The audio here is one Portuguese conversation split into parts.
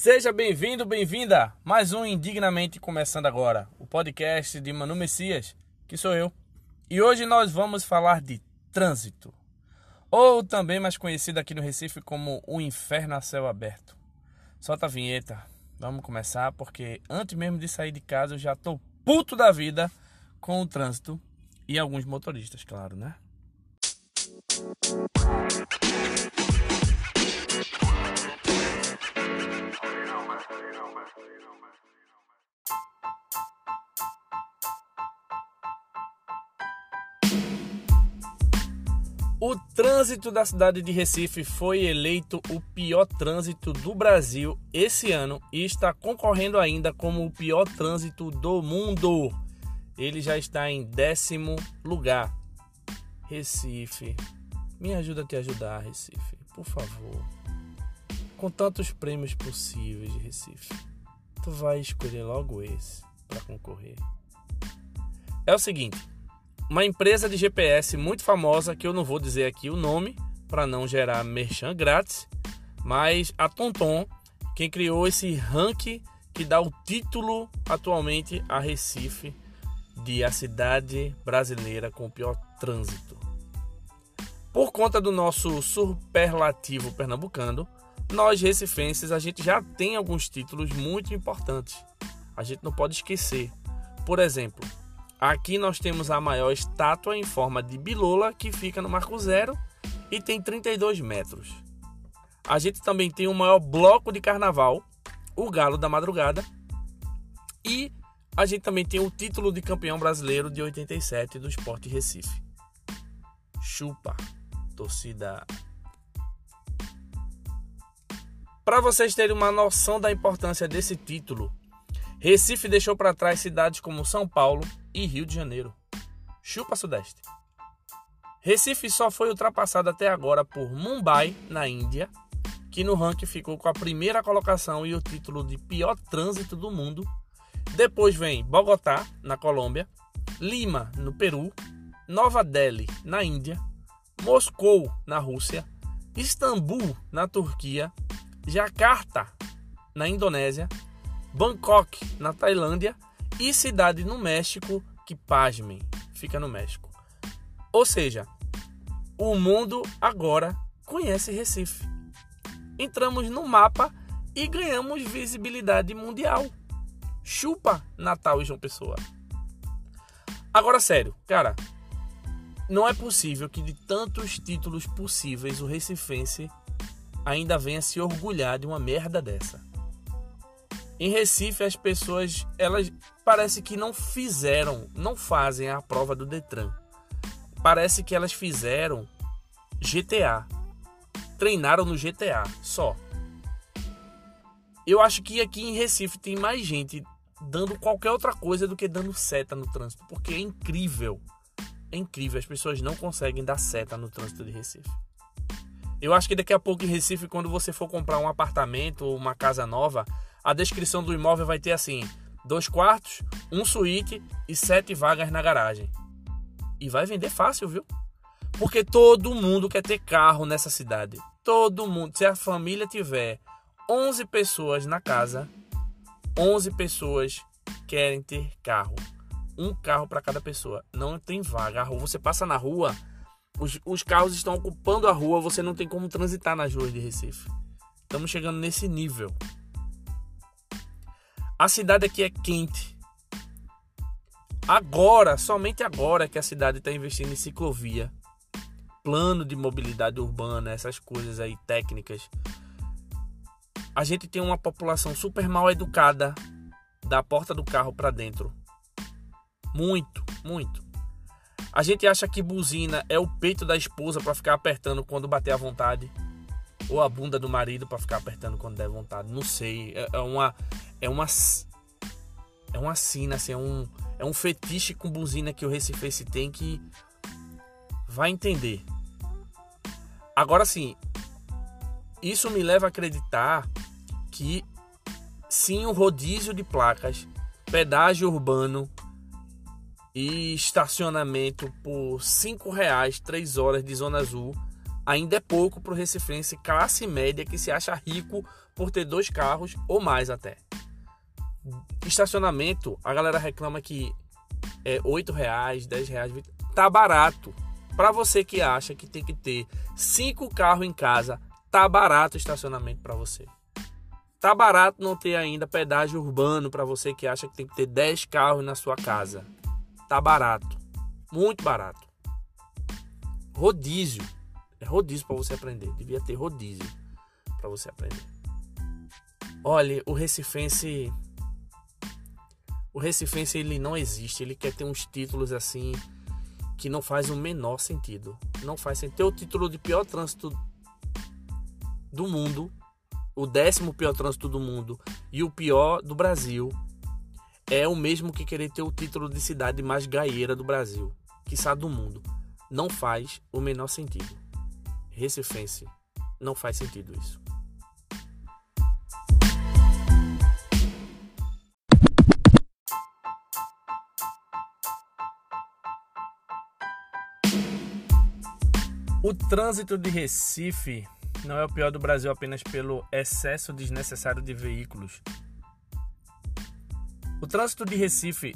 Seja bem-vindo, bem-vinda. Mais um Indignamente começando agora, o podcast de Manu Messias, que sou eu. E hoje nós vamos falar de trânsito, ou também mais conhecido aqui no Recife como o inferno a céu aberto. Solta a vinheta. Vamos começar porque antes mesmo de sair de casa eu já tô puto da vida com o trânsito e alguns motoristas, claro, né? O trânsito da cidade de Recife foi eleito o pior trânsito do Brasil esse ano e está concorrendo ainda como o pior trânsito do mundo. Ele já está em décimo lugar. Recife, me ajuda a te ajudar, Recife, por favor. Com tantos prêmios possíveis de Recife, tu vai escolher logo esse para concorrer. É o seguinte uma empresa de GPS muito famosa, que eu não vou dizer aqui o nome para não gerar merchan grátis, mas a Tonton, quem criou esse ranking que dá o título atualmente a Recife de a cidade brasileira com o pior trânsito. Por conta do nosso superlativo pernambucano, nós recifenses a gente já tem alguns títulos muito importantes. A gente não pode esquecer. Por exemplo, Aqui nós temos a maior estátua em forma de bilola que fica no Marco Zero e tem 32 metros. A gente também tem o maior bloco de carnaval, o Galo da Madrugada. E a gente também tem o título de campeão brasileiro de 87 do Esporte Recife. Chupa, torcida. Para vocês terem uma noção da importância desse título, Recife deixou para trás cidades como São Paulo, e Rio de Janeiro. Chupa Sudeste. Recife só foi ultrapassado até agora por Mumbai, na Índia, que no ranking ficou com a primeira colocação e o título de pior trânsito do mundo. Depois vem Bogotá, na Colômbia, Lima, no Peru, Nova Delhi, na Índia, Moscou, na Rússia, Istambul, na Turquia, Jakarta, na Indonésia, Bangkok, na Tailândia e cidade no México que, pasmem, fica no México. Ou seja, o mundo agora conhece Recife. Entramos no mapa e ganhamos visibilidade mundial. Chupa Natal e João Pessoa. Agora, sério, cara, não é possível que de tantos títulos possíveis o recifense ainda venha se orgulhar de uma merda dessa. Em Recife, as pessoas, elas parece que não fizeram, não fazem a prova do Detran. Parece que elas fizeram GTA. Treinaram no GTA, só. Eu acho que aqui em Recife tem mais gente dando qualquer outra coisa do que dando seta no trânsito, porque é incrível. É incrível, as pessoas não conseguem dar seta no trânsito de Recife. Eu acho que daqui a pouco em Recife, quando você for comprar um apartamento ou uma casa nova, a descrição do imóvel vai ter assim: dois quartos, um suíte e sete vagas na garagem. E vai vender fácil, viu? Porque todo mundo quer ter carro nessa cidade. Todo mundo. Se a família tiver 11 pessoas na casa, 11 pessoas querem ter carro. Um carro para cada pessoa. Não tem vaga. Você passa na rua, os, os carros estão ocupando a rua, você não tem como transitar nas ruas de Recife. Estamos chegando nesse nível. A cidade aqui é quente. Agora, somente agora que a cidade está investindo em ciclovia, plano de mobilidade urbana, essas coisas aí técnicas. A gente tem uma população super mal educada da porta do carro para dentro. Muito, muito. A gente acha que buzina é o peito da esposa para ficar apertando quando bater à vontade ou a bunda do marido para ficar apertando quando der vontade. Não sei. É, é uma é uma é uma sina, assim, é um é um fetiche com buzina que o Recife tem que vai entender. Agora sim, isso me leva a acreditar que sim, o rodízio de placas, pedágio urbano e estacionamento por cinco reais, três horas de zona azul ainda é pouco para o recifense classe média que se acha rico por ter dois carros ou mais até. Estacionamento, a galera reclama que é 8 reais, 10 reais, tá barato. Para você que acha que tem que ter cinco carros em casa, tá barato o estacionamento para você. Tá barato não ter ainda pedágio urbano para você que acha que tem que ter 10 carros na sua casa. Tá barato. Muito barato. Rodízio. É rodízio para você aprender. Devia ter rodízio para você aprender. Olha, o recifense o recifense ele não existe, ele quer ter uns títulos assim que não faz o menor sentido. Não faz sentido. Ter o título de pior trânsito do mundo o décimo pior trânsito do mundo e o pior do Brasil é o mesmo que querer ter o título de cidade mais gaieira do Brasil, que sabe do mundo. Não faz o menor sentido. Recifense, não faz sentido isso. O trânsito de Recife não é o pior do Brasil apenas pelo excesso desnecessário de veículos. O trânsito de Recife,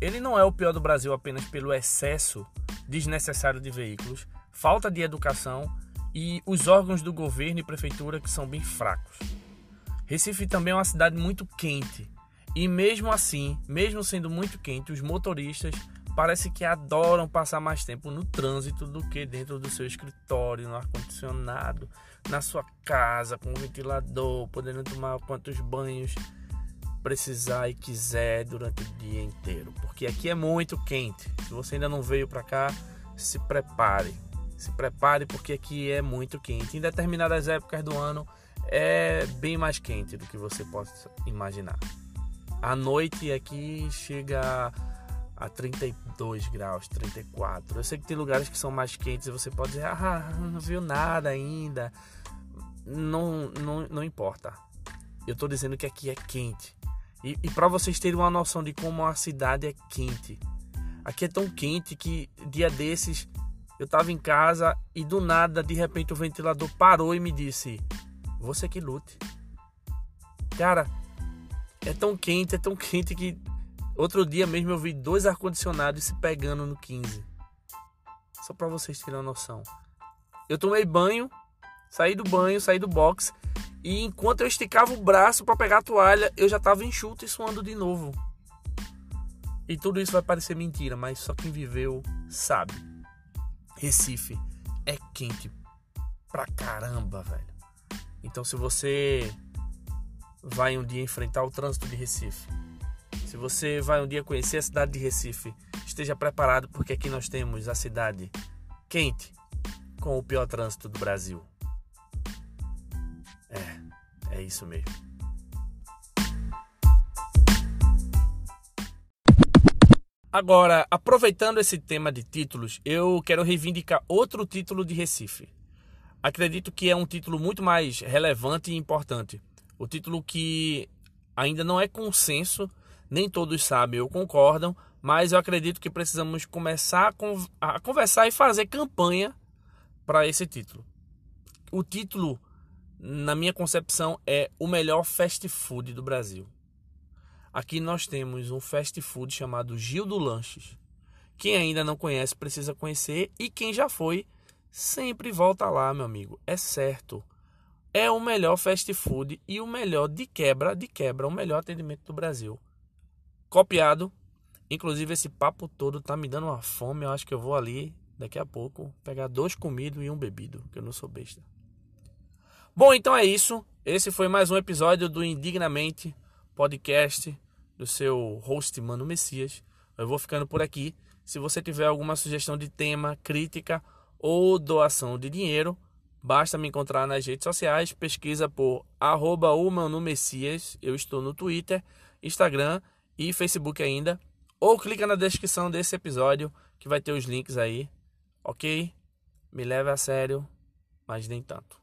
ele não é o pior do Brasil apenas pelo excesso desnecessário de veículos, falta de educação e os órgãos do governo e prefeitura que são bem fracos. Recife também é uma cidade muito quente. E mesmo assim, mesmo sendo muito quente, os motoristas parece que adoram passar mais tempo no trânsito do que dentro do seu escritório, no ar-condicionado, na sua casa, com ventilador, podendo tomar quantos banhos precisar e quiser durante o dia inteiro. Porque aqui é muito quente. Se você ainda não veio para cá, se prepare. Se prepare porque aqui é muito quente. Em determinadas épocas do ano é bem mais quente do que você possa imaginar. A noite aqui chega a 32 graus, 34. Eu sei que tem lugares que são mais quentes e você pode dizer, ah, não viu nada ainda. Não, não, não importa. Eu estou dizendo que aqui é quente. E, e para vocês terem uma noção de como a cidade é quente. Aqui é tão quente que dia desses eu estava em casa e do nada, de repente, o ventilador parou e me disse: Você que lute. Cara, é tão quente, é tão quente que Outro dia mesmo eu vi dois ar-condicionados se pegando no 15. Só para vocês terem uma noção. Eu tomei banho, saí do banho, saí do box e enquanto eu esticava o braço para pegar a toalha, eu já estava enxuto e suando de novo. E tudo isso vai parecer mentira, mas só quem viveu sabe. Recife é quente pra caramba, velho. Então se você vai um dia enfrentar o trânsito de Recife, se você vai um dia conhecer a cidade de Recife, esteja preparado porque aqui nós temos a cidade quente com o pior trânsito do Brasil. É, é isso mesmo. Agora, aproveitando esse tema de títulos, eu quero reivindicar outro título de Recife. Acredito que é um título muito mais relevante e importante. O título que ainda não é consenso nem todos sabem ou concordam, mas eu acredito que precisamos começar a conversar e fazer campanha para esse título. O título, na minha concepção, é o melhor fast food do Brasil. Aqui nós temos um fast food chamado Gil do Lanches. Quem ainda não conhece precisa conhecer e quem já foi sempre volta lá, meu amigo. É certo. É o melhor fast food e o melhor de quebra, de quebra, o melhor atendimento do Brasil copiado. Inclusive, esse papo todo tá me dando uma fome. Eu acho que eu vou ali, daqui a pouco, pegar dois comidos e um bebido, que eu não sou besta. Bom, então é isso. Esse foi mais um episódio do Indignamente Podcast do seu host Mano Messias. Eu vou ficando por aqui. Se você tiver alguma sugestão de tema, crítica ou doação de dinheiro, basta me encontrar nas redes sociais. Pesquisa por arroba Messias. Eu estou no Twitter, Instagram e Facebook ainda. Ou clica na descrição desse episódio que vai ter os links aí. Ok? Me leve a sério, mas nem tanto.